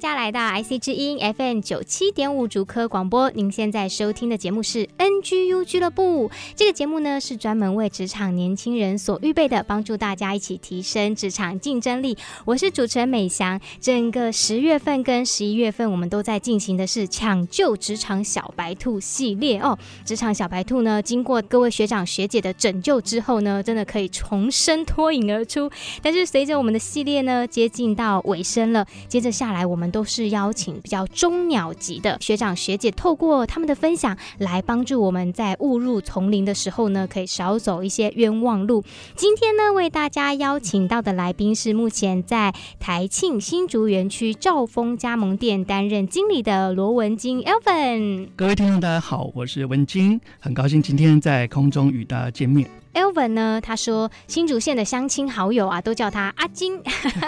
家来到 IC 之音 FM 九七点五竹科广播，您现在收听的节目是 NGU 俱乐部。这个节目呢是专门为职场年轻人所预备的，帮助大家一起提升职场竞争力。我是主持人美翔。整个十月份跟十一月份，我们都在进行的是抢救职场小白兔系列哦。职场小白兔呢，经过各位学长学姐的拯救之后呢，真的可以重生脱颖而出。但是随着我们的系列呢接近到尾声了，接着下来我们。都是邀请比较中鸟级的学长学姐，透过他们的分享来帮助我们在误入丛林的时候呢，可以少走一些冤枉路。今天呢，为大家邀请到的来宾是目前在台庆新竹园区兆丰加盟店担任经理的罗文金 Elvin。各位听众，大家好，我是文金，很高兴今天在空中与大家见面。Elvin 呢？他说新竹县的乡亲好友啊，都叫他阿金，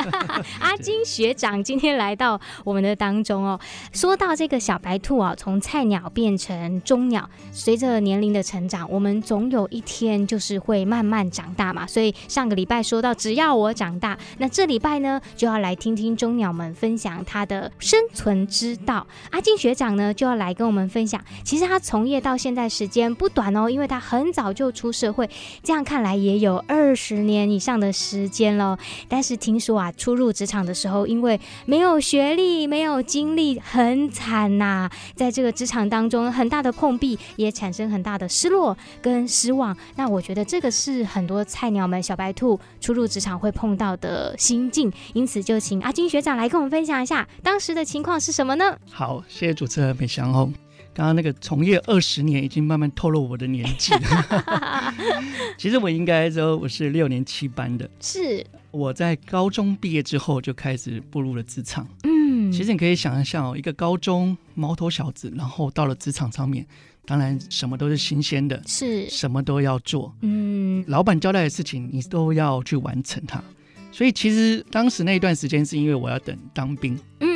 阿金学长今天来到我们的当中哦。说到这个小白兔啊，从菜鸟变成中鸟，随着年龄的成长，我们总有一天就是会慢慢长大嘛。所以上个礼拜说到，只要我长大，那这礼拜呢，就要来听听中鸟们分享他的生存之道。阿金学长呢，就要来跟我们分享，其实他从业到现在时间不短哦，因为他很早就出社会。这样看来也有二十年以上的时间了，但是听说啊，初入职场的时候，因为没有学历、没有经历，很惨呐。在这个职场当中，很大的碰壁，也产生很大的失落跟失望。那我觉得这个是很多菜鸟们、小白兔初入职场会碰到的心境。因此，就请阿金学长来跟我们分享一下当时的情况是什么呢？好，谢谢主持人美香哦。刚刚那个从业二十年，已经慢慢透露我的年纪了。其实我应该说我是六年七班的。是我在高中毕业之后就开始步入了职场。嗯，其实你可以想一想，一个高中毛头小子，然后到了职场上面，当然什么都是新鲜的，是什么都要做。嗯，老板交代的事情你都要去完成它。所以其实当时那一段时间是因为我要等当兵。嗯。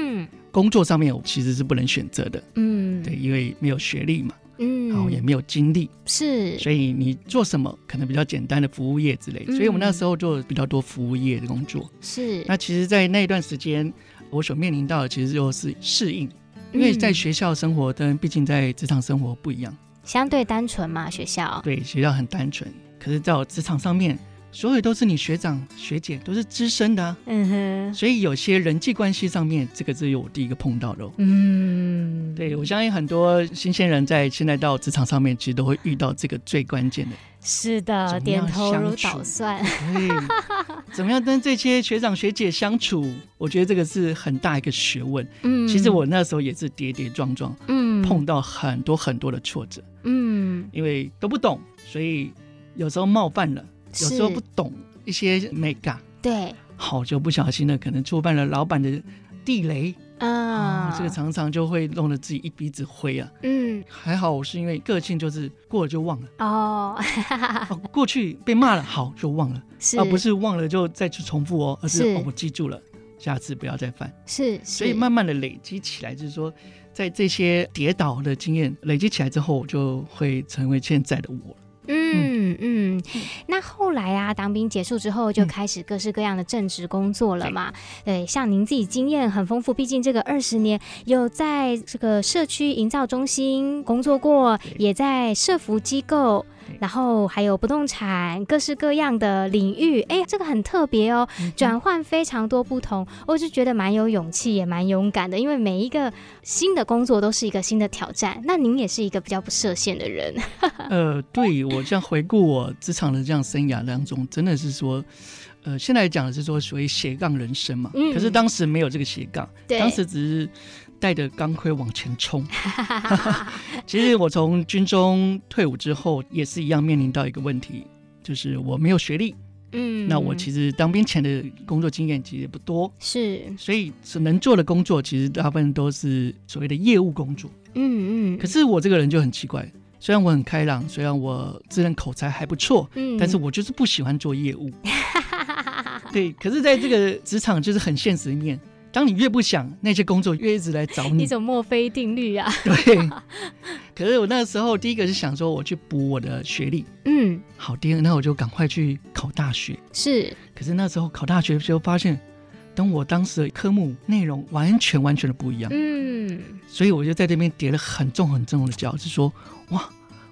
工作上面我其实是不能选择的，嗯，对，因为没有学历嘛，嗯，然后也没有经历，是，所以你做什么可能比较简单的服务业之类，嗯，所以我们那时候做比较多服务业的工作，是。那其实，在那一段时间，我所面临到的其实就是适应，因为在学校生活跟毕竟在职场生活不一样，相对单纯嘛，学校，对，学校很单纯，可是在我职场上面。所有都是你学长学姐，都是资深的，啊，嗯哼，所以有些人际关系上面，这个是我第一个碰到的，哦，嗯，对，我相信很多新鲜人在现在到职场上面，其实都会遇到这个最关键的，是的，点头如捣蒜，对，怎么样跟这些学长学姐相处？我觉得这个是很大一个学问，嗯，其实我那时候也是跌跌撞撞，嗯，碰到很多很多的挫折，嗯，因为都不懂，所以有时候冒犯了。有时候不懂一些美感，对，好就不小心的可能触犯了老板的地雷。啊、嗯，这个常常就会弄得自己一鼻子灰啊。嗯，还好我是因为个性就是过了就忘了。哦，过去被骂了好就忘了，而不是忘了就再去重复哦，而是，我记住了，下次不要再犯。是，是，所以慢慢的累积起来，就是说在这些跌倒的经验累积起来之后，就会成为现在的我。嗯嗯，那后来啊，当兵结束之后就开始各式各样的正职工作了嘛。对，对，像您自己经验很丰富，毕竟这个二十年有在这个社区营造中心工作过，也在社服机构。然后还有不动产，各式各样的领域，哎，这个很特别哦，转换非常多不同，我就觉得蛮有勇气，也蛮勇敢的，因为每一个新的工作都是一个新的挑战。那您也是一个比较不设限的人。呃，对，我这样回顾我职场的这样生涯当中，真的是说，呃，现在讲的是说所谓斜杠人生嘛，嗯、可是当时没有这个斜杠，对当时只是带着钢盔往前冲。其实我从军中退伍之后，也是一样面临到一个问题，就是我没有学历。嗯，那我其实当兵前的工作经验其实也不多，是，所以所能做的工作，其实大部分都是所谓的业务工作。嗯嗯，可是我这个人就很奇怪。虽然我很开朗，虽然我自认口才还不错，嗯，但是我就是不喜欢做业务。对，可是在这个职场就是很现实一面，当你越不想，那些工作越一直来找你。一种墨菲定律啊。对。可是我那个时候第一个是想说，我去补我的学历。嗯。好，第二个那我就赶快去考大学。是。可是那时候考大学的时候发现，跟我当时的科目内容完全完全的不一样。嗯。所以我就在这边叠了很重很重的脚，就是说。哇，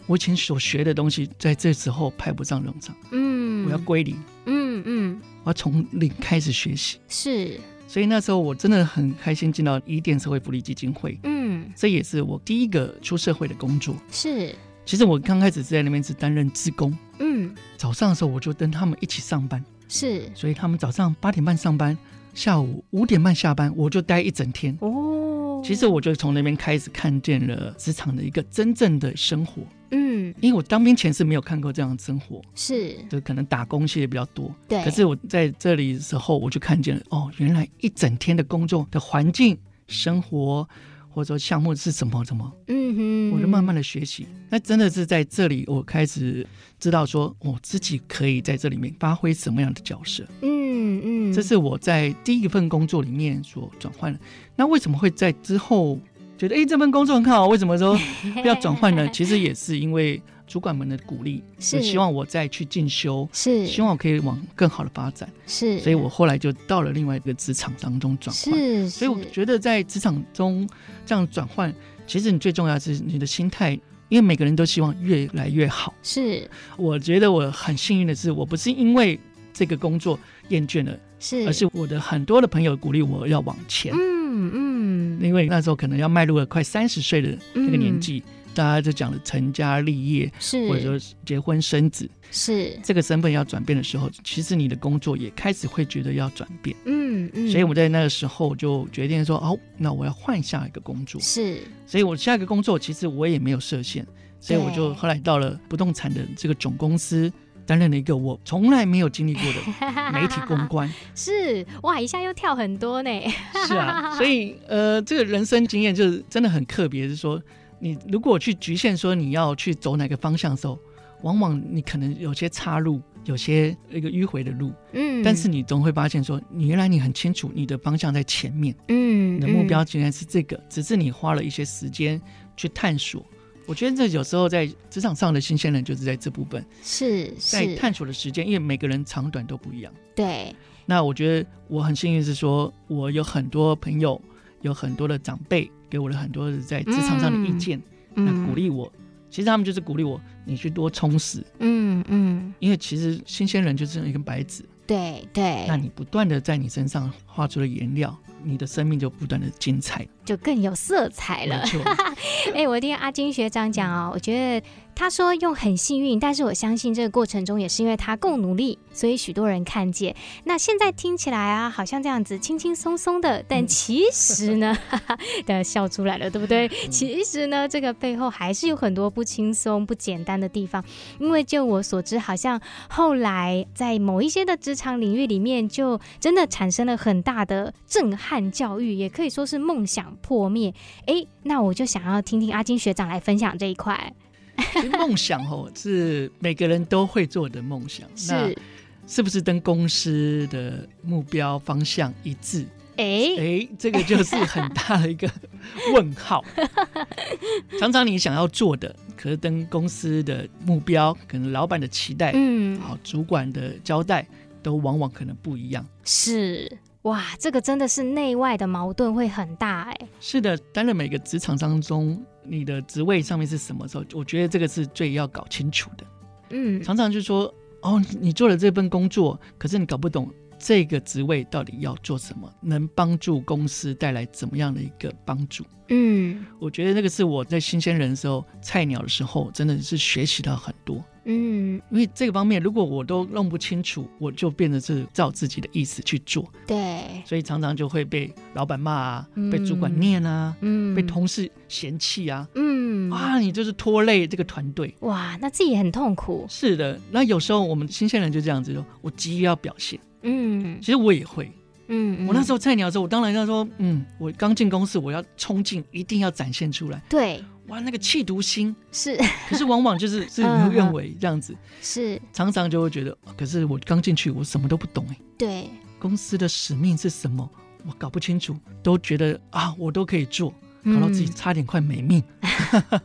我以前所学的东西在这时候派不上用场。嗯，我要归零。嗯嗯，我要从零开始学习。是，所以那时候我真的很开心进到伊甸社会福利基金会。嗯，这也是我第一个出社会的工作。是，其实我刚开始是在那边是担任职工。嗯，早上的时候我就跟他们一起上班。是，所以他们早上八点半上班，下午五点半下班，我就待一整天。哦。其实我就从那边开始看见了职场的一个真正的生活，嗯，因为我当兵前是没有看过这样的生活，是，就可能打工系的比较多，对。可是我在这里的时候，我就看见了，哦，原来一整天的工作的环境、生活或者说项目是什么什么，嗯哼，我就慢慢的学习。那真的是在这里，我开始知道说，我自己可以在这里面发挥什么样的角色，嗯。嗯嗯，这是我在第一份工作里面所转换的。那为什么会在之后觉得哎，这份工作很好？为什么说要转换呢？其实也是因为主管们的鼓励，是希望我再去进修，是希望我可以往更好的发展，是。所以我后来就到了另外一个职场当中转换。是，所以我觉得在职场中这样转换，其实你最重要的是你的心态，因为每个人都希望越来越好。是，我觉得我很幸运的是，我不是因为这个工作。厌倦了，是，而是我的很多的朋友鼓励我要往前，嗯嗯，因为那时候可能要迈入了快三十岁的那个年纪，嗯、大家就讲了成家立业，是，或者说结婚生子，是，这个身份要转变的时候，其实你的工作也开始会觉得要转变，嗯嗯，所以我在那个时候就决定说，哦，那我要换下一个工作，是，所以我下一个工作其实我也没有设限，所以我就后来到了不动产的这个总公司。担任了一个我从来没有经历过的 媒体公关，是哇，一下又跳很多呢。是啊，所以呃，这个人生经验就是真的很特别，是说你如果去局限说你要去走哪个方向的时候，往往你可能有些岔路，有些一个迂回的路，嗯，但是你总会发现说，你原来你很清楚你的方向在前面，嗯，你的目标竟然是这个，只是你花了一些时间去探索。我觉得这有时候在职场上的新鲜人就是在这部分，是在探索的时间，因为每个人长短都不一样。对，那我觉得我很幸运是说，我有很多朋友，有很多的长辈给我了很多在职场上的意见，嗯、那鼓励我。其实他们就是鼓励我，你去多充实。嗯嗯，因为其实新鲜人就是一根白纸。对对，那你不断的在你身上画出了颜料，你的生命就不断的精彩，就更有色彩了。哎、欸，我听阿金学长讲哦，我觉得。他说用很幸运，但是我相信这个过程中也是因为他够努力，所以许多人看见。那现在听起来啊，好像这样子轻轻松松的，但其实呢，哈哈，的笑出来了，对不对？其实呢，这个背后还是有很多不轻松、不简单的地方。因为就我所知，好像后来在某一些的职场领域里面，就真的产生了很大的震撼教育，也可以说是梦想破灭。哎，那我就想要听听阿金学长来分享这一块。梦想哦，是每个人都会做的梦想。是，那是不是跟公司的目标方向一致？哎哎、欸，这个就是很大的一个 问号。常常你想要做的，可是跟公司的目标、可能老板的期待、嗯，好主管的交代，都往往可能不一样。是。哇，这个真的是内外的矛盾会很大哎。是的，担任每个职场当中，你的职位上面是什么时候？我觉得这个是最要搞清楚的。嗯，常常就说哦，你做了这份工作，可是你搞不懂这个职位到底要做什么，能帮助公司带来怎么样的一个帮助？嗯，我觉得那个是我在新鲜人的时候、菜鸟的时候，真的是学习到很多。嗯嗯，因为这个方面如果我都弄不清楚，我就变得是照自己的意思去做。对，所以常常就会被老板骂啊，嗯、被主管念啊，嗯，被同事嫌弃啊，嗯，啊，你就是拖累这个团队。哇，那自己也很痛苦。是的，那有时候我们新鲜人就这样子说，我急于要表现。嗯，其实我也会。嗯，我那时候菜鸟的时候，我当然要说，嗯，我刚进公司，我要冲劲，一定要展现出来。对，哇，那个气毒心是，可是往往就是事与愿违这样子。是，常常就会觉得，可是我刚进去，我什么都不懂哎。对，公司的使命是什么，我搞不清楚，都觉得啊，我都可以做。搞到自己差点快没命，嗯、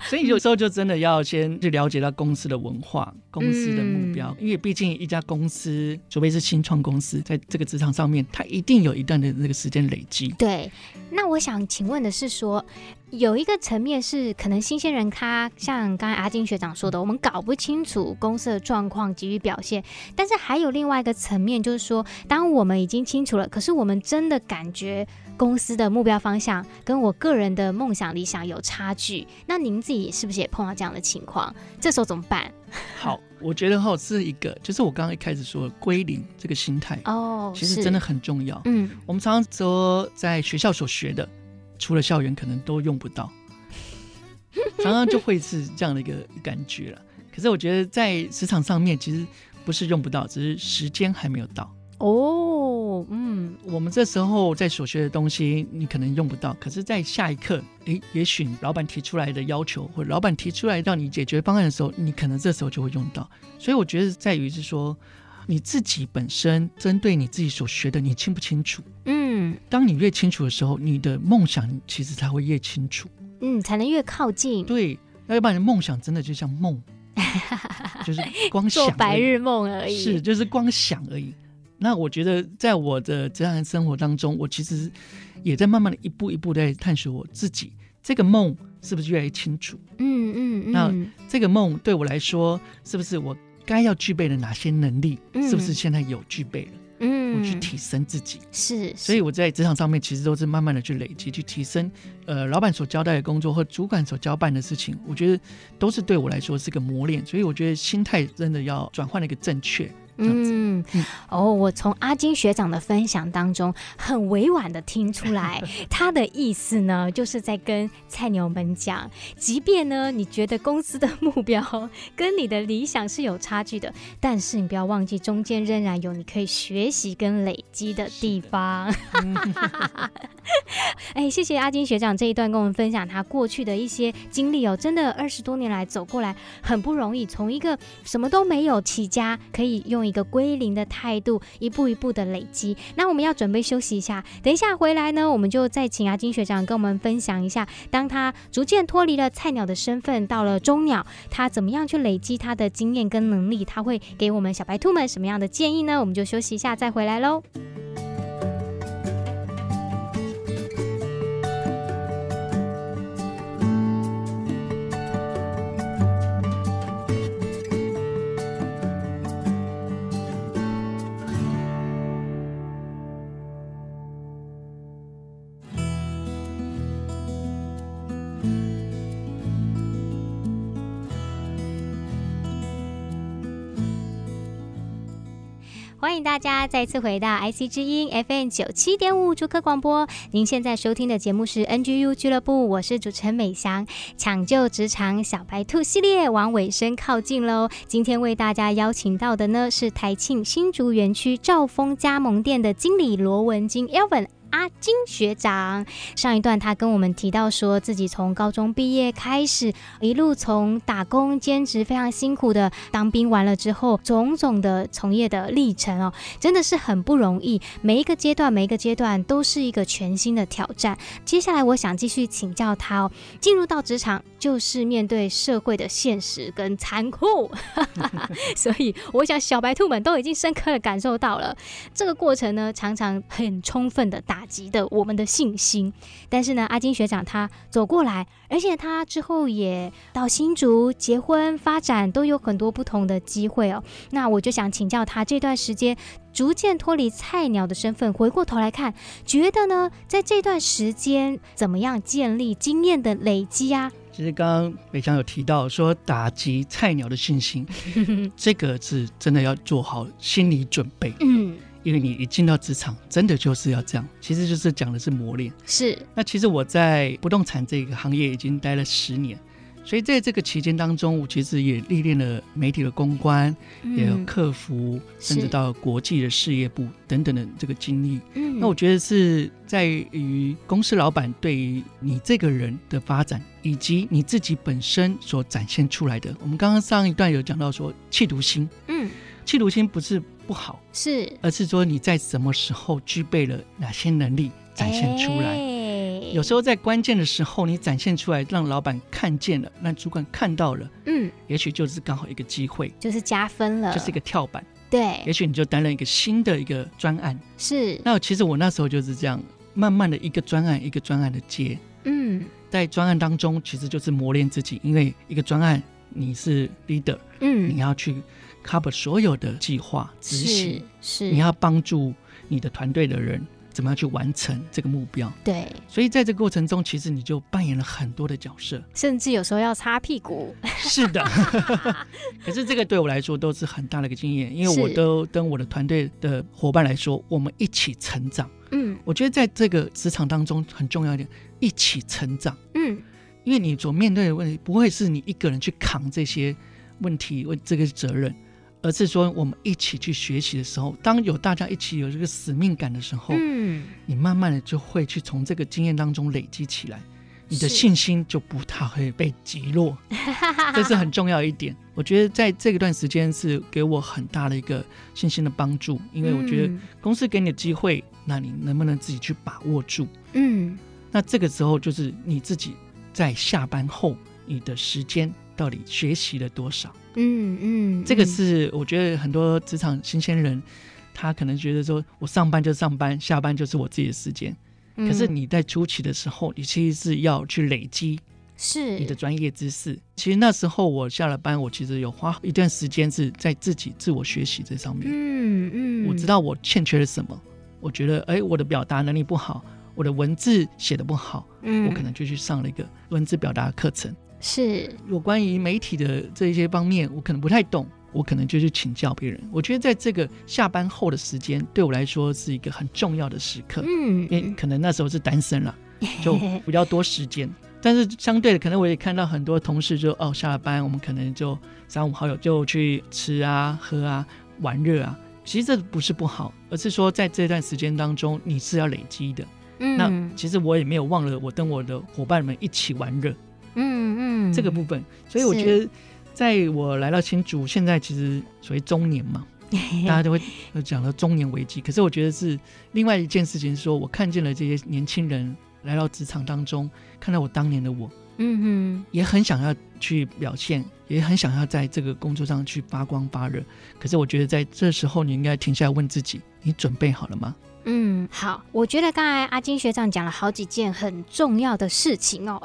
所以有时候就真的要先去了解到公司的文化、公司的目标，嗯、因为毕竟一家公司，除非是新创公司，在这个职场上面，它一定有一段的那个时间累积。对，那我想请问的是说。有一个层面是，可能新鲜人他像刚才阿金学长说的，我们搞不清楚公司的状况，急于表现。但是还有另外一个层面，就是说，当我们已经清楚了，可是我们真的感觉公司的目标方向跟我个人的梦想理想有差距，那您自己是不是也碰到这样的情况？这时候怎么办？好，我觉得哈是一个，就是我刚刚一开始说的归零这个心态哦，其实真的很重要。嗯，我们常常说在学校所学的。除了校园可能都用不到，常常就会是这样的一个感觉了。可是我觉得在职场上面，其实不是用不到，只是时间还没有到。哦，嗯，我们这时候在所学的东西，你可能用不到，可是，在下一刻，诶，也许老板提出来的要求，或者老板提出来让你解决方案的时候，你可能这时候就会用到。所以我觉得在于是说。你自己本身针对你自己所学的，你清不清楚？嗯，当你越清楚的时候，你的梦想其实才会越清楚，嗯，才能越靠近。对，那要不然梦想真的就像梦，就是光想 做白日梦而已，是就是光想而已。那我觉得，在我的这样的生活当中，我其实也在慢慢的一步一步在探索我自己这个梦是不是越来越清楚？嗯嗯嗯。那这个梦对我来说，是不是我？该要具备的哪些能力，嗯、是不是现在有具备了？嗯，我去提升自己，是，所以我在职场上面其实都是慢慢的去累积，去提升。呃，老板所交代的工作和主管所交办的事情，我觉得都是对我来说是个磨练。所以我觉得心态真的要转换了一个正确。嗯，哦，我从阿金学长的分享当中，很委婉的听出来，他的意思呢，就是在跟菜鸟们讲，即便呢，你觉得公司的目标跟你的理想是有差距的，但是你不要忘记，中间仍然有你可以学习跟累积的地方。哎，谢谢阿金学长这一段跟我们分享他过去的一些经历哦，真的二十多年来走过来很不容易，从一个什么都没有起家，可以用。一个归零的态度，一步一步的累积。那我们要准备休息一下，等一下回来呢，我们就再请阿金学长跟我们分享一下，当他逐渐脱离了菜鸟的身份，到了中鸟，他怎么样去累积他的经验跟能力？他会给我们小白兔们什么样的建议呢？我们就休息一下，再回来喽。欢迎大家再次回到 IC 之音 FM 九七点五主客广播。您现在收听的节目是 NGU 俱乐部，我是主持人美翔。抢救职场小白兔系列往尾声靠近喽。今天为大家邀请到的呢是台庆新竹园区兆丰加盟店的经理罗文金 Elvin。阿金学长，上一段他跟我们提到说，自己从高中毕业开始，一路从打工兼职，非常辛苦的当兵完了之后，种种的从业的历程哦，真的是很不容易。每一个阶段，每一个阶段都是一个全新的挑战。接下来，我想继续请教他哦，进入到职场就是面对社会的现实跟残酷，所以我想小白兔们都已经深刻的感受到了这个过程呢，常常很充分的打。击的我们的信心，但是呢，阿金学长他走过来，而且他之后也到新竹结婚发展，都有很多不同的机会哦。那我就想请教他，这段时间逐渐脱离菜鸟的身份，回过头来看，觉得呢，在这段时间怎么样建立经验的累积啊？其实刚刚北强有提到说打击菜鸟的信心，这个是真的要做好心理准备。嗯，因为你一进到职场，真的就是要这样，其实就是讲的是磨练。是。那其实我在不动产这个行业已经待了十年。所以在这个期间当中，我其实也历练了媒体的公关，嗯、也有客服，甚至到国际的事业部等等的这个经历。嗯，那我觉得是在于公司老板对于你这个人的发展，以及你自己本身所展现出来的。我们刚刚上一段有讲到说企图心，嗯，企图心不是不好，是，而是说你在什么时候具备了哪些能力展现出来。欸有时候在关键的时候，你展现出来，让老板看见了，让主管看到了，嗯，也许就是刚好一个机会，就是加分了，就是一个跳板，对，也许你就担任一个新的一个专案，是。那其实我那时候就是这样，慢慢的一个专案一个专案的接，嗯，在专案当中，其实就是磨练自己，因为一个专案你是 leader，嗯，你要去 cover 所有的计划执行，是，你要帮助你的团队的人。怎么样去完成这个目标？对，所以在这个过程中，其实你就扮演了很多的角色，甚至有时候要擦屁股。是的，可是这个对我来说都是很大的一个经验，因为我都跟我的团队的伙伴来说，我们一起成长。嗯，我觉得在这个职场当中很重要一点，一起成长。嗯，因为你所面对的问题不会是你一个人去扛这些问题，问这个责任。而是说，我们一起去学习的时候，当有大家一起有这个使命感的时候，嗯，你慢慢的就会去从这个经验当中累积起来，你的信心就不太会被击落，这是很重要一点。我觉得在这一段时间是给我很大的一个信心的帮助，因为我觉得公司给你的机会，那你能不能自己去把握住？嗯，那这个时候就是你自己在下班后，你的时间到底学习了多少？嗯嗯，这个是我觉得很多职场新鲜人，他可能觉得说，我上班就上班，下班就是我自己的时间。可是你在初期的时候，你其实是要去累积是你的专业知识。其实那时候我下了班，我其实有花一段时间是在自己自我学习这上面。嗯嗯，我知道我欠缺了什么。我觉得，哎，我的表达能力不好，我的文字写的不好，嗯，我可能就去上了一个文字表达课程。是有关于媒体的这一些方面，我可能不太懂，我可能就去请教别人。我觉得在这个下班后的时间，对我来说是一个很重要的时刻。嗯，因为可能那时候是单身了，就比较多时间。但是相对的，可能我也看到很多同事就哦，下了班我们可能就三五好友就去吃啊、喝啊、玩乐啊。其实这不是不好，而是说在这段时间当中你是要累积的。嗯，那其实我也没有忘了，我跟我的伙伴们一起玩乐。这个部分，所以我觉得，在我来到新竹，现在其实属于中年嘛，大家都会讲到中年危机。可是我觉得是另外一件事情，是说我看见了这些年轻人来到职场当中，看到我当年的我，嗯哼，也很想要去表现，也很想要在这个工作上去发光发热。可是我觉得在这时候，你应该停下来问自己：你准备好了吗？嗯，好，我觉得刚才阿金学长讲了好几件很重要的事情哦。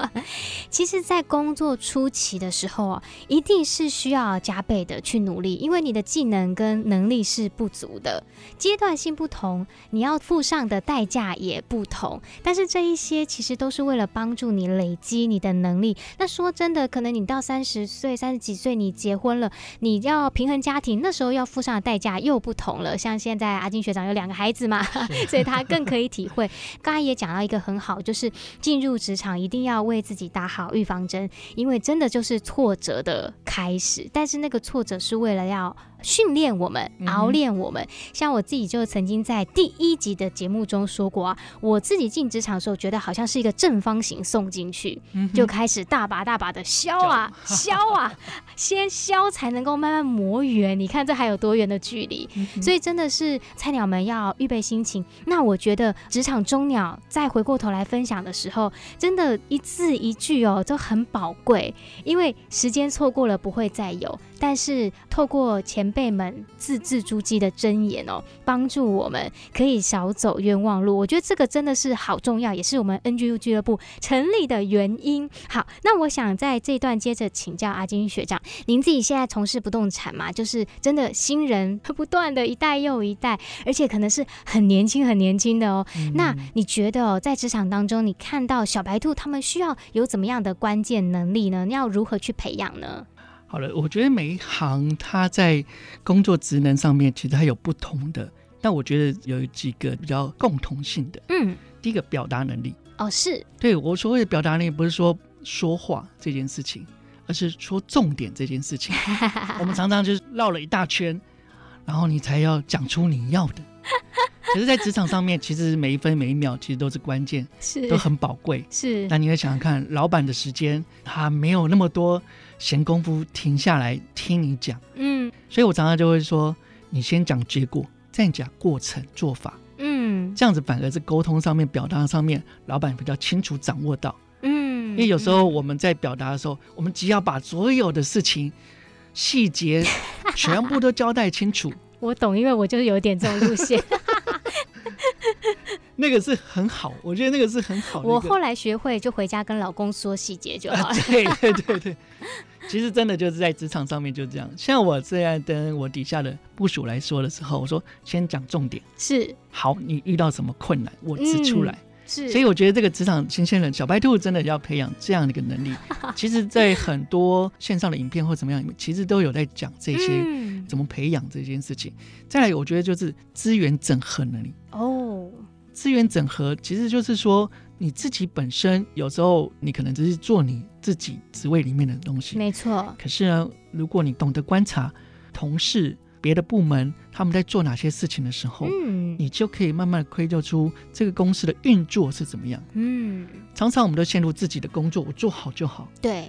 其实，在工作初期的时候啊，一定是需要加倍的去努力，因为你的技能跟能力是不足的，阶段性不同，你要付上的代价也不同。但是这一些其实都是为了帮助你累积你的能力。那说真的，可能你到三十岁、三十几岁，你结婚了，你要平衡家庭，那时候要付上的代价又不同了。像现在阿金学长有两个孩子。孩子嘛，所以他更可以体会。刚才也讲到一个很好，就是进入职场一定要为自己打好预防针，因为真的就是挫折的开始。但是那个挫折是为了要。训练我们，熬练我们。像我自己就曾经在第一集的节目中说过啊，我自己进职场的时候，觉得好像是一个正方形送进去，就开始大把大把的削啊 削啊，先削才能够慢慢磨圆。你看这还有多远的距离？所以真的是菜鸟们要预备心情。那我觉得职场中鸟再回过头来分享的时候，真的一字一句哦都很宝贵，因为时间错过了不会再有。但是透过前辈们字字珠玑的箴言哦，帮助我们可以少走冤枉路。我觉得这个真的是好重要，也是我们 NGU 俱乐部成立的原因。好，那我想在这一段接着请教阿金学长，您自己现在从事不动产嘛，就是真的新人不断的一代又一代，而且可能是很年轻很年轻的哦。嗯、那你觉得哦，在职场当中，你看到小白兔他们需要有怎么样的关键能力呢？你要如何去培养呢？好了，我觉得每一行它在工作职能上面其实它有不同的，但我觉得有几个比较共同性的。嗯，第一个表达能力。哦，是。对，我所谓的表达能力，不是说说话这件事情，而是说重点这件事情。我们常常就是绕了一大圈，然后你才要讲出你要的。可是，在职场上面，其实每一分每一秒其实都是关键，是都很宝贵。是。那你会想想看，老板的时间他没有那么多。闲工夫停下来听你讲，嗯，所以我常常就会说，你先讲结果，再讲过程做法，嗯，这样子反而是沟通上面、表达上面，老板比较清楚掌握到，嗯，因为有时候我们在表达的时候，我们只要把所有的事情细节 全部都交代清楚。我懂，因为我就是有点这种路线。那个是很好，我觉得那个是很好的。我后来学会，就回家跟老公说细节就好了。啊，对对对对，其实真的就是在职场上面就这样。像我这样跟我底下的部署来说的时候，我说先讲重点。是。好，你遇到什么困难，我指出来。嗯是，所以我觉得这个职场新鲜人小白兔真的要培养这样的一个能力。其实，在很多线上的影片或怎么样，其实都有在讲这些怎么培养这件事情。再来，我觉得就是资源整合能力。哦，资源整合其实就是说你自己本身有时候你可能只是做你自己职位里面的东西，没错。可是呢，如果你懂得观察同事。别的部门他们在做哪些事情的时候，嗯，你就可以慢慢的窥究出这个公司的运作是怎么样。嗯，常常我们都陷入自己的工作，我做好就好。对。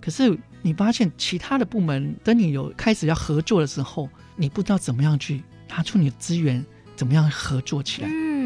可是你发现其他的部门，等你有开始要合作的时候，你不知道怎么样去拿出你的资源，怎么样合作起来。嗯，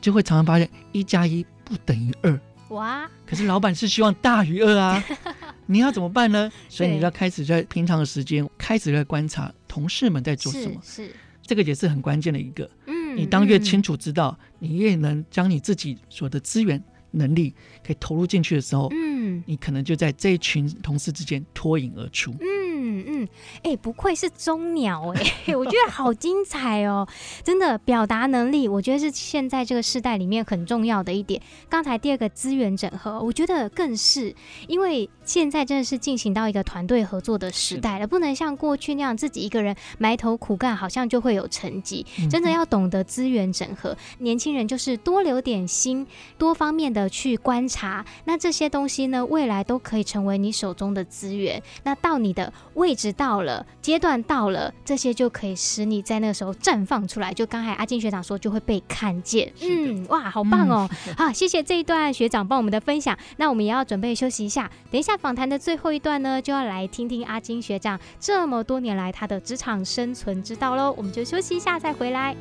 就会常常发现一加一不等于二。哇！可是老板是希望大于二啊，你要怎么办呢？所以你要开始在平常的时间开始在观察。同事们在做什么？是，是这个也是很关键的一个。嗯，你当越清楚知道，嗯、你越能将你自己所的资源能力可以投入进去的时候，嗯，你可能就在这一群同事之间脱颖而出。嗯。哎、欸，不愧是中鸟哎、欸，我觉得好精彩哦！真的，表达能力，我觉得是现在这个时代里面很重要的一点。刚才第二个资源整合，我觉得更是，因为现在真的是进行到一个团队合作的时代了，不能像过去那样自己一个人埋头苦干，好像就会有成绩。真的要懂得资源整合，嗯、年轻人就是多留点心，多方面的去观察，那这些东西呢，未来都可以成为你手中的资源。那到你的。位置到了，阶段到了，这些就可以使你在那个时候绽放出来。就刚才阿金学长说，就会被看见。嗯，哇，好棒哦！嗯、好，谢谢这一段学长帮我们的分享。那我们也要准备休息一下，等一下访谈的最后一段呢，就要来听听阿金学长这么多年来他的职场生存之道喽。我们就休息一下再回来。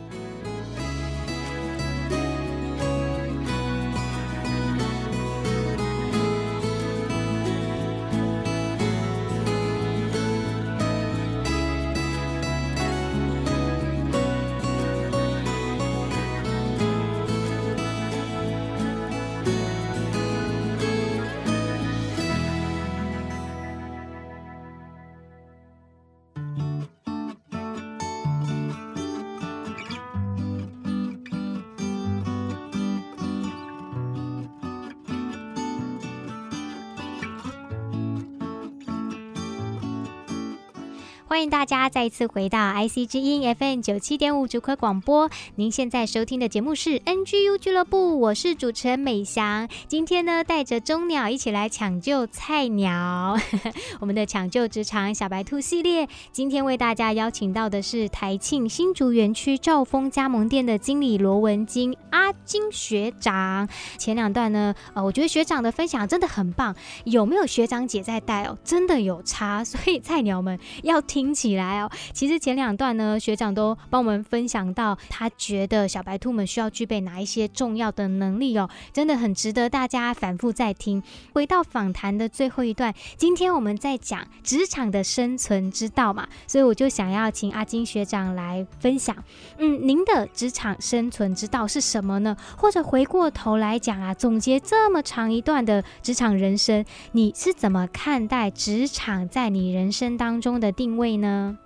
欢迎大家再次回到 IC 之音 FM 九七点五竹科广播。您现在收听的节目是 NGU 俱乐部，我是主持人美翔。今天呢，带着钟鸟一起来抢救菜鸟，我们的抢救职场小白兔系列。今天为大家邀请到的是台庆新竹园区兆丰加盟店的经理罗文金阿金学长。前两段呢，呃，我觉得学长的分享真的很棒。有没有学长姐在带哦？真的有差，所以菜鸟们要听。听起来哦。其实前两段呢，学长都帮我们分享到，他觉得小白兔们需要具备哪一些重要的能力哦，真的很值得大家反复再听。回到访谈的最后一段，今天我们在讲职场的生存之道嘛，所以我就想要请阿金学长来分享，嗯，您的职场生存之道是什么呢？或者回过头来讲啊，总结这么长一段的职场人生，你是怎么看待职场在你人生当中的定位呢？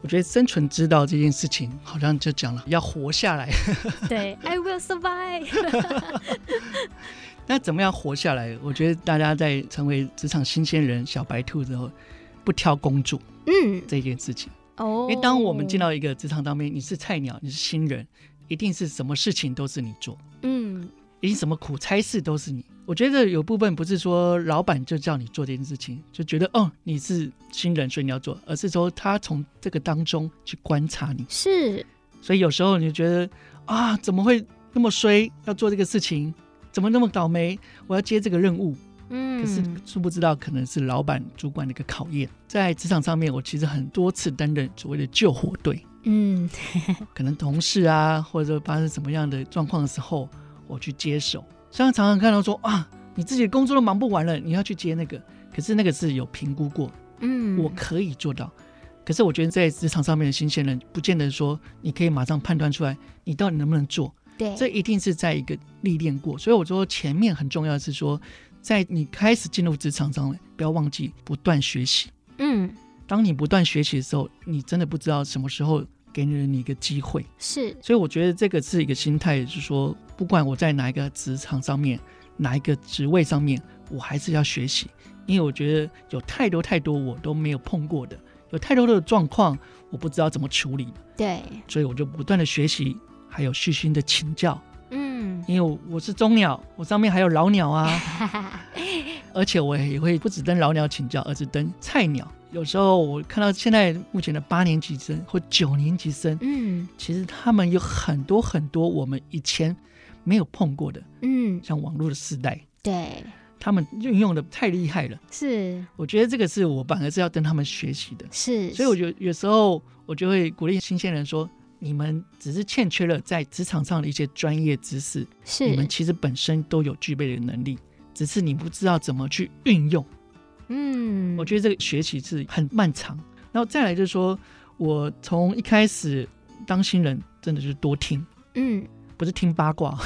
我觉得生存之道这件事情，好像就讲了要活下来。对，I will survive。那怎么样活下来？我觉得大家在成为职场新鲜人、小白兔之后，不挑工作，嗯，这件事情。哦，因为当我们进到一个职场当中，你是菜鸟，你是新人，一定是什么事情都是你做，嗯，一定什么苦差事都是你。我觉得有部分不是说老板就叫你做这件事情，就觉得哦你是新人，所以你要做，而是说他从这个当中去观察你。是，所以有时候你就觉得啊，怎么会那么衰，要做这个事情，怎么那么倒霉，我要接这个任务。嗯，可是殊不知道可能是老板主管的一个考验。在职场上面，我其实很多次担任所谓的救火队。嗯，可能同事啊，或者说发生什么样的状况的时候，我去接手。虽然常常看到说啊，你自己的工作都忙不完了，你要去接那个，可是那个是有评估过，嗯，我可以做到。可是我觉得在职场上面的新鲜人，不见得说你可以马上判断出来你到底能不能做。对，这一定是在一个历练过。所以我说前面很重要的是说，在你开始进入职场上，不要忘记不断学习。嗯，当你不断学习的时候，你真的不知道什么时候。给了你一个机会，是，所以我觉得这个是一个心态，就是说，不管我在哪一个职场上面，哪一个职位上面，我还是要学习，因为我觉得有太多太多我都没有碰过的，有太多的状况我不知道怎么处理，对，所以我就不断的学习，还有虚心的请教，嗯，因为我是中鸟，我上面还有老鸟啊，而且我也会不只跟老鸟请教，而是跟菜鸟。有时候我看到现在目前的八年级生或九年级生，嗯，其实他们有很多很多我们以前没有碰过的，嗯，像网络的时代，对，他们运用的太厉害了，是，我觉得这个是我反而是要跟他们学习的，是，所以我觉得有时候我就会鼓励新鲜人说，你们只是欠缺了在职场上的一些专业知识，是，你们其实本身都有具备的能力，只是你不知道怎么去运用。嗯，我觉得这个学习是很漫长。然后再来就是说，我从一开始当新人，真的就是多听，嗯，不是听八卦，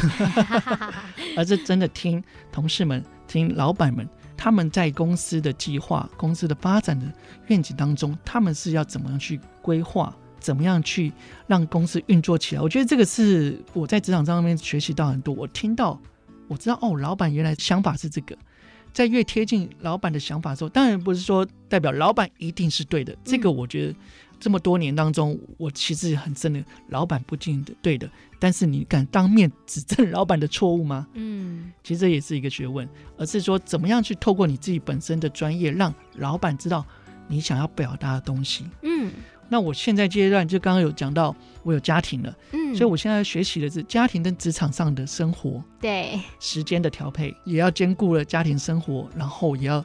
而是真的听同事们、听老板们，他们在公司的计划、公司的发展的愿景当中，他们是要怎么样去规划，怎么样去让公司运作起来。我觉得这个是我在职场上面学习到很多。我听到，我知道哦，老板原来想法是这个。在越贴近老板的想法的时候，当然不是说代表老板一定是对的。这个我觉得这么多年当中，我其实很深的，老板不一定对的。但是你敢当面指正老板的错误吗？嗯，其实这也是一个学问，而是说怎么样去透过你自己本身的专业，让老板知道你想要表达的东西。嗯。那我现在阶段就刚刚有讲到，我有家庭了，嗯，所以我现在学习的是家庭跟职场上的生活，对，时间的调配也要兼顾了家庭生活，然后也要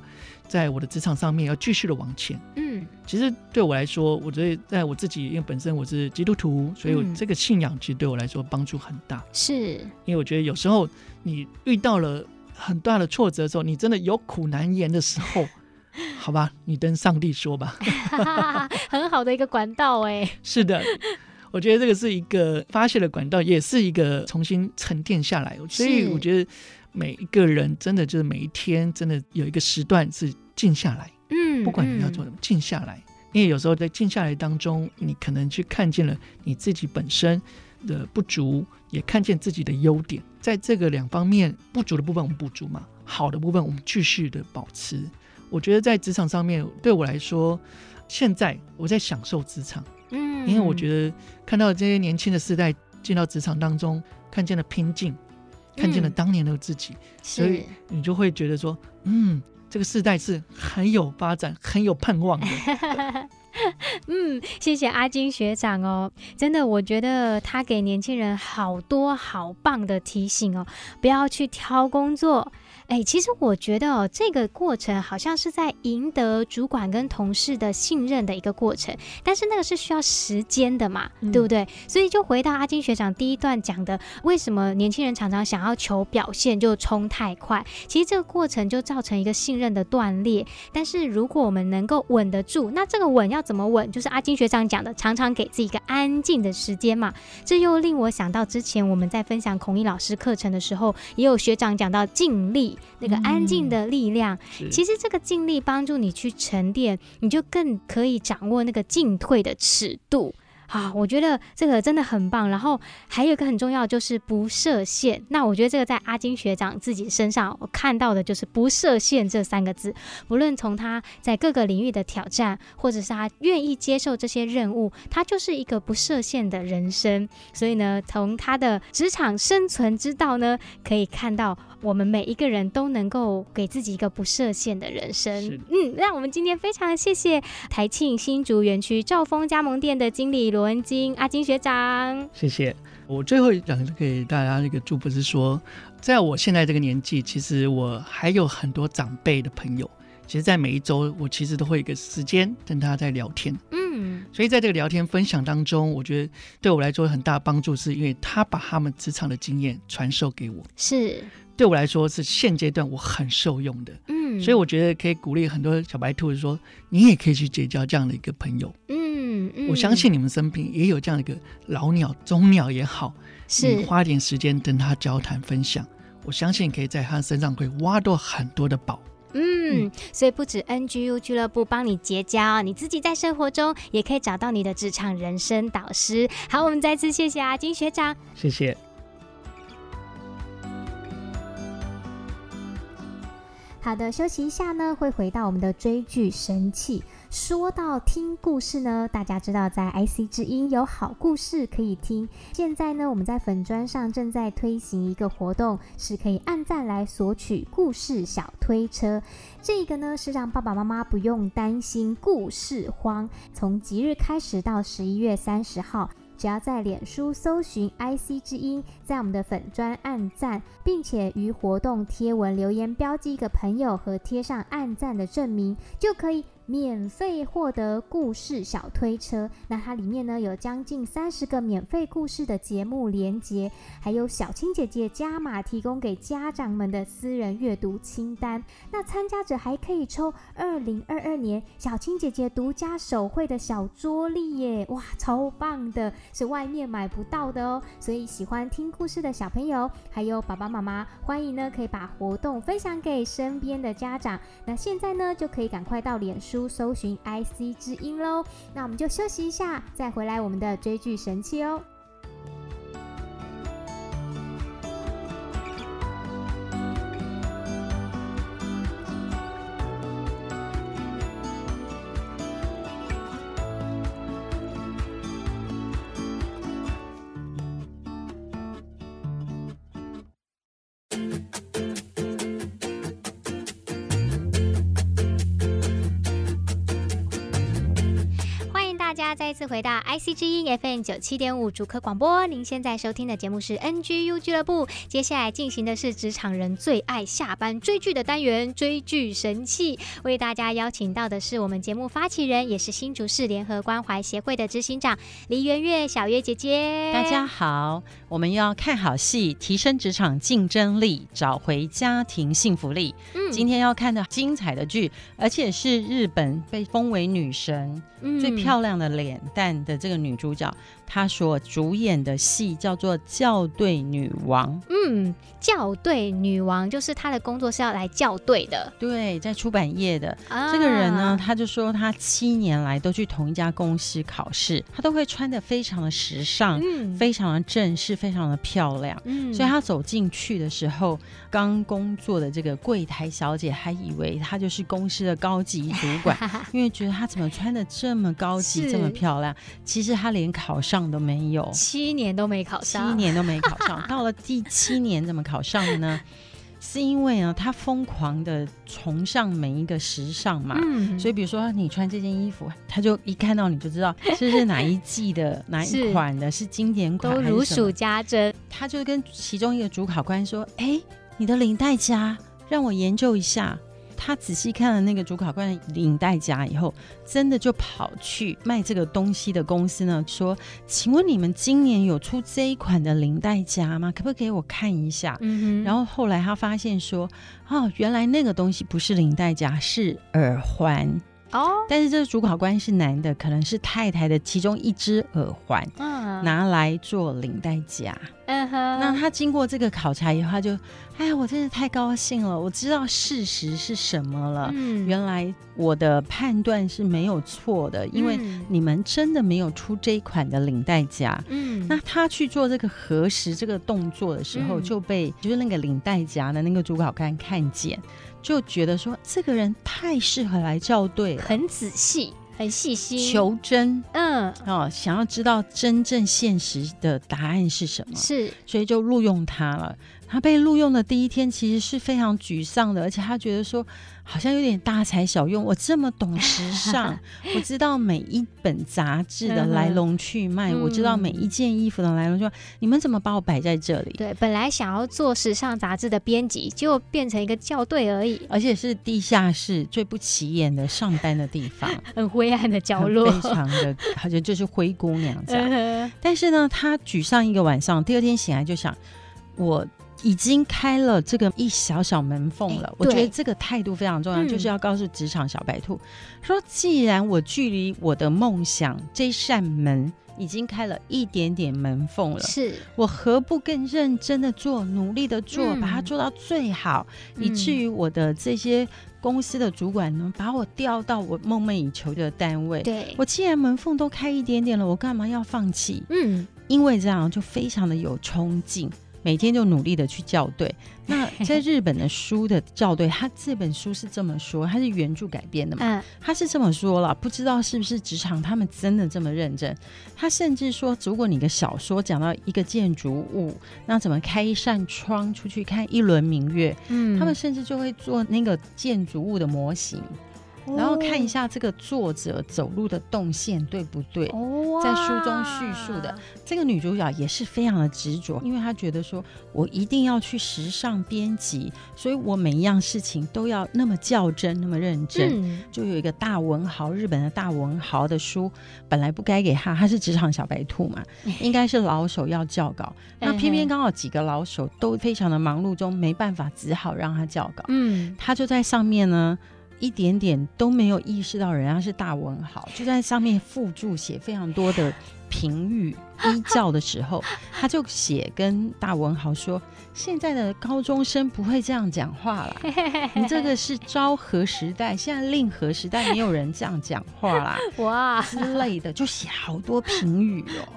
在我的职场上面要继续的往前，嗯，其实对我来说，我觉得在我自己，因为本身我是基督徒，所以我这个信仰其实对我来说帮助很大，是。因为我觉得有时候你遇到了很大的挫折的时候，你真的有苦难言的时候。好吧，你跟上帝说吧，很好的一个管道哎。是的，我觉得这个是一个发泄的管道，也是一个重新沉淀下来。所以我觉得每一个人真的就是每一天真的有一个时段是静下来，嗯，不管你要做什么，静下来，因为有时候在静下来当中，你可能去看见了你自己本身的不足，也看见自己的优点。在这个两方面不足的部分，我们补足嘛；好的部分，我们继续的保持。我觉得在职场上面，对我来说，现在我在享受职场，嗯，因为我觉得看到这些年轻的世代进到职场当中，看见了拼劲，看见了当年的自己，嗯，所以你就会觉得说，嗯，这个世代是很有发展、很有盼望的。嗯，谢谢阿金学长哦，真的，我觉得他给年轻人好多好棒的提醒哦，不要去挑工作。哎，其实我觉得哦，这个过程好像是在赢得主管跟同事的信任的一个过程，但是那个是需要时间的嘛，嗯、对不对？所以就回到阿金学长第一段讲的，为什么年轻人常常想要求表现就冲太快？其实这个过程就造成一个信任的断裂。但是如果我们能够稳得住，那这个稳要怎么稳？就是阿金学长讲的，常常给自己一个安静的时间嘛。这又令我想到之前我们在分享孔毅老师课程的时候，也有学长讲到静力。那个安静的力量，嗯、其实这个静力帮助你去沉淀，你就更可以掌握那个进退的尺度。啊，我觉得这个真的很棒。然后还有一个很重要，就是不设限。那我觉得这个在阿金学长自己身上，我看到的就是不设限这三个字。不论从他在各个领域的挑战，或者是他愿意接受这些任务，他就是一个不设限的人生。所以呢，从他的职场生存之道呢，可以看到。我们每一个人都能够给自己一个不设限的人生。嗯，那我们今天非常谢谢台庆新竹园区兆丰加盟店的经理罗恩金阿金学长。谢谢。我最后讲给大家一个祝福是说，在我现在这个年纪，其实我还有很多长辈的朋友。其实，在每一周，我其实都会有一个时间跟他在聊天。嗯，所以在这个聊天分享当中，我觉得对我来说很大的帮助，是因为他把他们职场的经验传授给我。是。对我来说是现阶段我很受用的，嗯，所以我觉得可以鼓励很多小白兔说，你也可以去结交这样的一个朋友，嗯，嗯，我相信你们身边也有这样的一个老鸟、中鸟也好，是。你花点时间跟他交谈分享，我相信可以在他身上会挖到很多的宝，嗯，嗯，所以不止 NGU 俱乐部帮你结交，你自己在生活中也可以找到你的职场人生导师。好，我们再次谢谢阿金学长，谢谢。好的，休息一下呢，会回到我们的追剧神器。说到听故事呢，大家知道在 IC 之音有好故事可以听。现在呢，我们在粉砖上正在推行一个活动，是可以按赞来索取故事小推车。这个呢是让爸爸妈妈不用担心故事荒。从即日开始到十一月三十号。只要在脸书搜寻 IC 之音，在我们的粉砖按赞，并且于活动贴文留言标记一个朋友和贴上按赞的证明，就可以。免费获得故事小推车，那它里面呢有将近三十个免费故事的节目连接，还有小青姐姐加码提供给家长们的私人阅读清单。那参加者还可以抽二零二二年小青姐姐独家手绘的小桌历耶！哇，超棒的，是外面买不到的哦。所以喜欢听故事的小朋友，还有爸爸妈妈，欢迎呢可以把活动分享给身边的家长。那现在呢就可以赶快到脸书。搜寻 IC 之音喽，那我们就休息一下，再回来我们的追剧神器哦。再一次回到 IC 之音 FM 九七点五主客广播，您现在收听的节目是 NGU 俱乐部。接下来进行的是职场人最爱下班追剧的单元——追剧神器。为大家邀请到的是我们节目发起人，也是新竹市联合关怀协会的执行长黎媛月小月姐姐。大家好，我们要看好戏，提升职场竞争力，找回家庭幸福力。嗯，今天要看的精彩的剧，而且是日本被封为女神、嗯、最漂亮的脸。蛋的这个女主角，她所主演的戏叫做《校对女王》。嗯，校对女王就是他的工作是要来校对的。对，在出版业的、啊、这个人呢，他就说他七年来都去同一家公司考试，他都会穿的非常的时尚，嗯、非常的正式，非常的漂亮。嗯，所以他走进去的时候，刚工作的这个柜台小姐还以为他就是公司的高级主管，因为觉得他怎么穿的这么高级，这么。漂亮，其实他连考上都没有，七年都没考上，七年都没考上。到了第七年怎么考上的呢？是因为啊，他疯狂的崇尚每一个时尚嘛，嗯、所以比如说你穿这件衣服，他就一看到你就知道这是哪一季的 哪一款的，是经典款，都如数家珍。他就跟其中一个主考官说：“哎，你的领带夹，让我研究一下。”他仔细看了那个主考官的领带夹以后，真的就跑去卖这个东西的公司呢，说：“请问你们今年有出这一款的领带夹吗？可不可以给我看一下？”嗯、然后后来他发现说：“哦，原来那个东西不是领带夹，是耳环。”哦，但是这个主考官是男的，可能是太太的其中一只耳环，嗯，拿来做领带夹。嗯哼，那他经过这个考察以后，他就，哎呀，我真的太高兴了，我知道事实是什么了。嗯，原来我的判断是没有错的，因为你们真的没有出这一款的领带夹。嗯，那他去做这个核实这个动作的时候，就被就是那个领带夹的那个主考官看见。就觉得说这个人太适合来校对了，很仔细，很细心，求真，嗯，哦，想要知道真正现实的答案是什么，是，所以就录用他了。他被录用的第一天，其实是非常沮丧的，而且他觉得说。好像有点大材小用。我这么懂时尚，我知道每一本杂志的来龙去脉，嗯、我知道每一件衣服的来龙去脉。你们怎么把我摆在这里？对，本来想要做时尚杂志的编辑，结果变成一个校对而已，而且是地下室最不起眼的上班的地方，很灰暗的角落，非常的，好像就是灰姑娘这样。但是呢，他沮丧一个晚上，第二天醒来就想我。已经开了这个一小小门缝了，我觉得这个态度非常重要，就是要告诉职场小白兔，说既然我距离我的梦想这扇门已经开了一点点门缝了，是我何不更认真的做，努力的做，把它做到最好，以至于我的这些公司的主管呢，把我调到我梦寐以求的单位。对，我既然门缝都开一点点了，我干嘛要放弃？嗯，因为这样就非常的有冲劲。每天就努力的去校对。那在日本的书的校对，他这本书是这么说，他是原著改编的嘛？他是这么说了，不知道是不是职场他们真的这么认真？他甚至说，如果你的小说讲到一个建筑物，那怎么开一扇窗出去看一轮明月？嗯，他们甚至就会做那个建筑物的模型。然后看一下这个作者走路的动线对不对？在书中叙述的这个女主角也是非常的执着，因为她觉得说，我一定要去时尚编辑，所以我每一样事情都要那么较真，那么认真。就有一个大文豪，日本的大文豪的书，本来不该给他，他是职场小白兔嘛，应该是老手要校稿，那偏偏刚好几个老手都非常的忙碌中没办法，只好让他校稿。嗯，他就在上面呢。一点点都没有意识到人家是大文豪，就在上面附注写非常多的评语依教的时候，他就写跟大文豪说：“现在的高中生不会这样讲话了，你这个是昭和时代，现在令和时代没有人这样讲话啦，哇之类的，就写好多评语哦。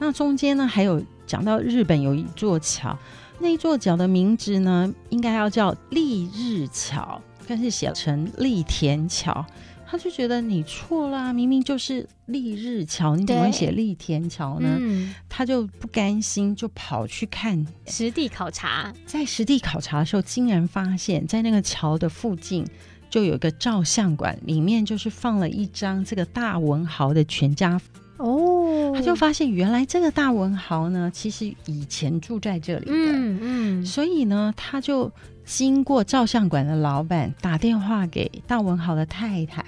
那中间呢，还有讲到日本有一座桥，那一座桥的名字呢，应该要叫立日桥。”但是写成立田桥，他就觉得你错啦，明明就是立日桥，你怎么会写立田桥呢？嗯、他就不甘心，就跑去看实地考察。在实地考察的时候，竟然发现，在那个桥的附近就有一个照相馆，里面就是放了一张这个大文豪的全家福。哦，他就发现原来这个大文豪呢，其实以前住在这里的，嗯嗯，所以呢，他就。经过照相馆的老板打电话给大文豪的太太，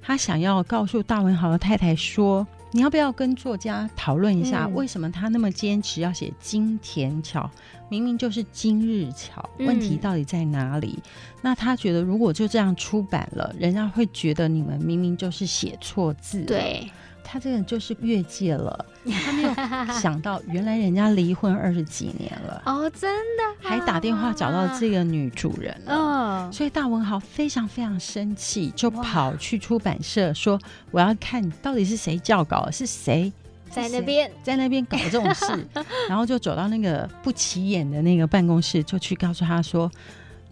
他想要告诉大文豪的太太说：“你要不要跟作家讨论一下，为什么他那么坚持要写金田桥？明明就是今日桥，问题到底在哪里？”那他觉得如果就这样出版了，人家会觉得你们明明就是写错字。对。他这个就是越界了，他没有想到原来人家离婚二十几年了。哦，真的，还打电话找到这个女主人了，哦，所以大文豪非常非常生气，就跑去出版社说：“我要看到底是谁校稿，是谁在那边。在那边搞这种事。”然后就走到那个不起眼的那个办公室，就去告诉他说：“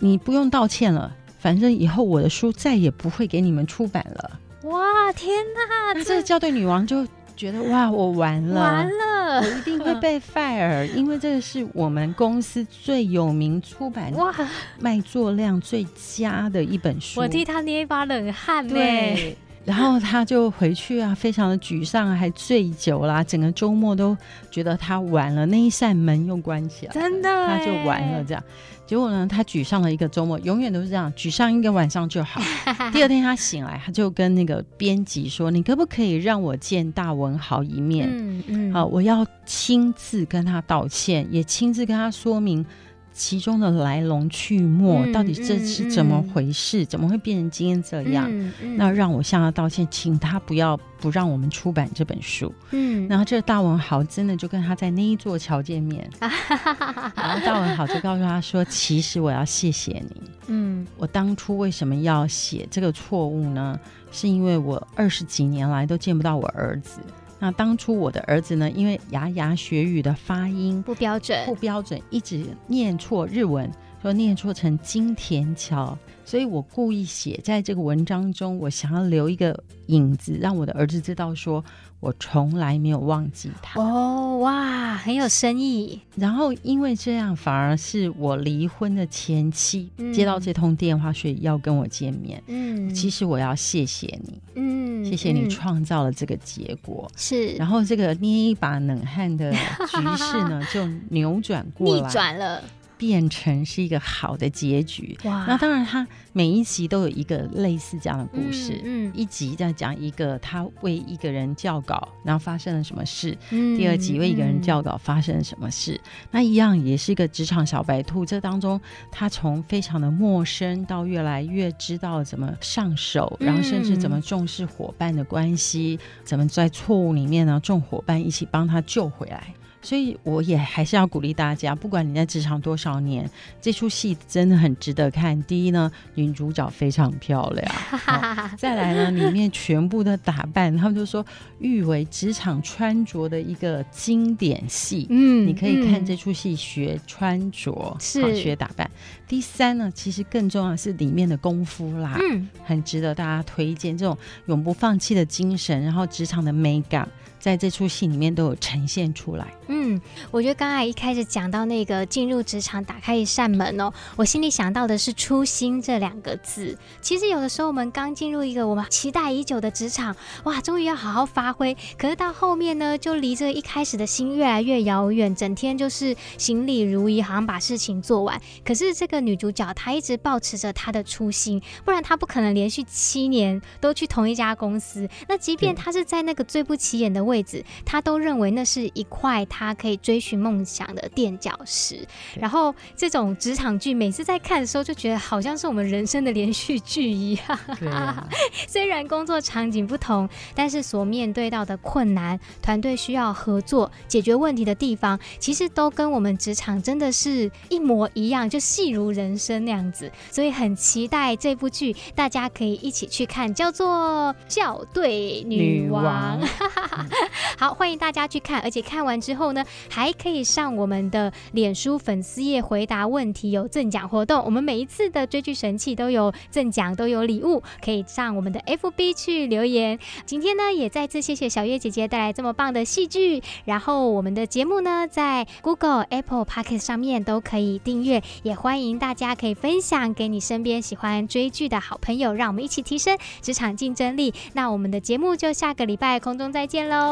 你不用道歉了，反正以后我的书再也不会给你们出版了。”哇天哪！那这个校对女王就觉得哇，我完了，完了。了，我一定会被 fire，因为这个是我们公司最有名出版哇卖座量最佳的一本书。我替他捏一把冷汗。对，然后他就回去啊，非常的沮丧，还醉酒啦，整个周末都觉得他完了，那一扇门又关起来，真的，他就完了这样。结果呢，他沮丧了一个周末，永远都是这样，沮丧一个晚上就好。第二天他醒来，他就跟那个编辑说：“你可不可以让我见大文豪一面？嗯嗯，好，我要亲自跟他道歉，也亲自跟他说明。”其中的来龙去脉，嗯、到底这是怎么回事？怎么会变成今天这样？那让我向他道歉，请他不要不让我们出版这本书。嗯，然后这个大文豪真的就跟他在那一座桥见面，然后大文豪就告诉他说：“其实我要谢谢你。嗯，我当初为什么要写这个错误呢？是因为我二十几年来都见不到我儿子。”那当初我的儿子呢，因为牙牙学语的发音不标准，不标准，一直念错日文，说念错成金田桥，所以我故意写在这个文章中，我想要留一个影子，让我的儿子知道说。我从来没有忘记他哦，哇，很有深意。然后因为这样，反而是我离婚的前妻、嗯、接到这通电话，所以要跟我见面。嗯，其实我要谢谢你，嗯，谢谢你创造了这个结果。是，然后这个捏一把冷汗的局势呢，就扭转过来，逆转了。变成是一个好的结局。哇！那当然，他每一集都有一个类似这样的故事。嗯，嗯，一集在讲一个他为一个人校稿，然后发生了什么事。嗯，第二集为一个人校稿发生了什么事。嗯，那一样也是一个职场小白兔。这当中，他从非常的陌生到越来越知道怎么上手，然后甚至怎么重视伙伴的关系，怎么在错误里面呢，众伙伴一起帮他救回来。所以我也还是要鼓励大家，不管你在职场多少年，这出戏真的很值得看。第一呢，女主角非常漂亮，哦、再来呢，里面全部的打扮，他们就说誉为职场穿着的一个经典戏。嗯，你可以看这出戏学穿着，是、嗯、学打扮。第三呢，其实更重要的是里面的功夫啦，嗯，很值得大家推荐。这种永不放弃的精神，然后职场的美感。在这出戏里面都有呈现出来。嗯，我觉得刚才一开始讲到那个进入职场，打开一扇门哦，我心里想到的是初心这两个字。其实有的时候我们刚进入一个我们期待已久的职场，哇，终于要好好发挥。可是到后面呢，就离这一开始的心越来越遥远，整天就是行礼如仪，好像把事情做完。可是这个女主角她一直保持着她的初心，不然她不可能连续七年都去同一家公司。那即便她是在那个最不起眼的位。位置，他都认为那是一块他可以追寻梦想的垫脚石。然后这种职场剧，每次在看的时候，就觉得好像是我们人生的连续剧一样。啊、虽然工作场景不同，但是所面对到的困难、团队需要合作解决问题的地方，其实都跟我们职场真的是一模一样，就戏如人生那样子。所以很期待这部剧，大家可以一起去看，叫做《校对女王》女王。好，欢迎大家去看，而且看完之后呢，还可以上我们的脸书粉丝页回答问题，有赠奖活动。我们每一次的追剧神器都有赠奖，都有礼物，可以上我们的 FB 去留言。今天呢，也再次谢谢小月姐姐带来这么棒的戏剧。然后我们的节目呢，在 Google、Apple Podcast 上面都可以订阅，也欢迎大家可以分享给你身边喜欢追剧的好朋友，让我们一起提升职场竞争力。那我们的节目就下个礼拜空中再见喽。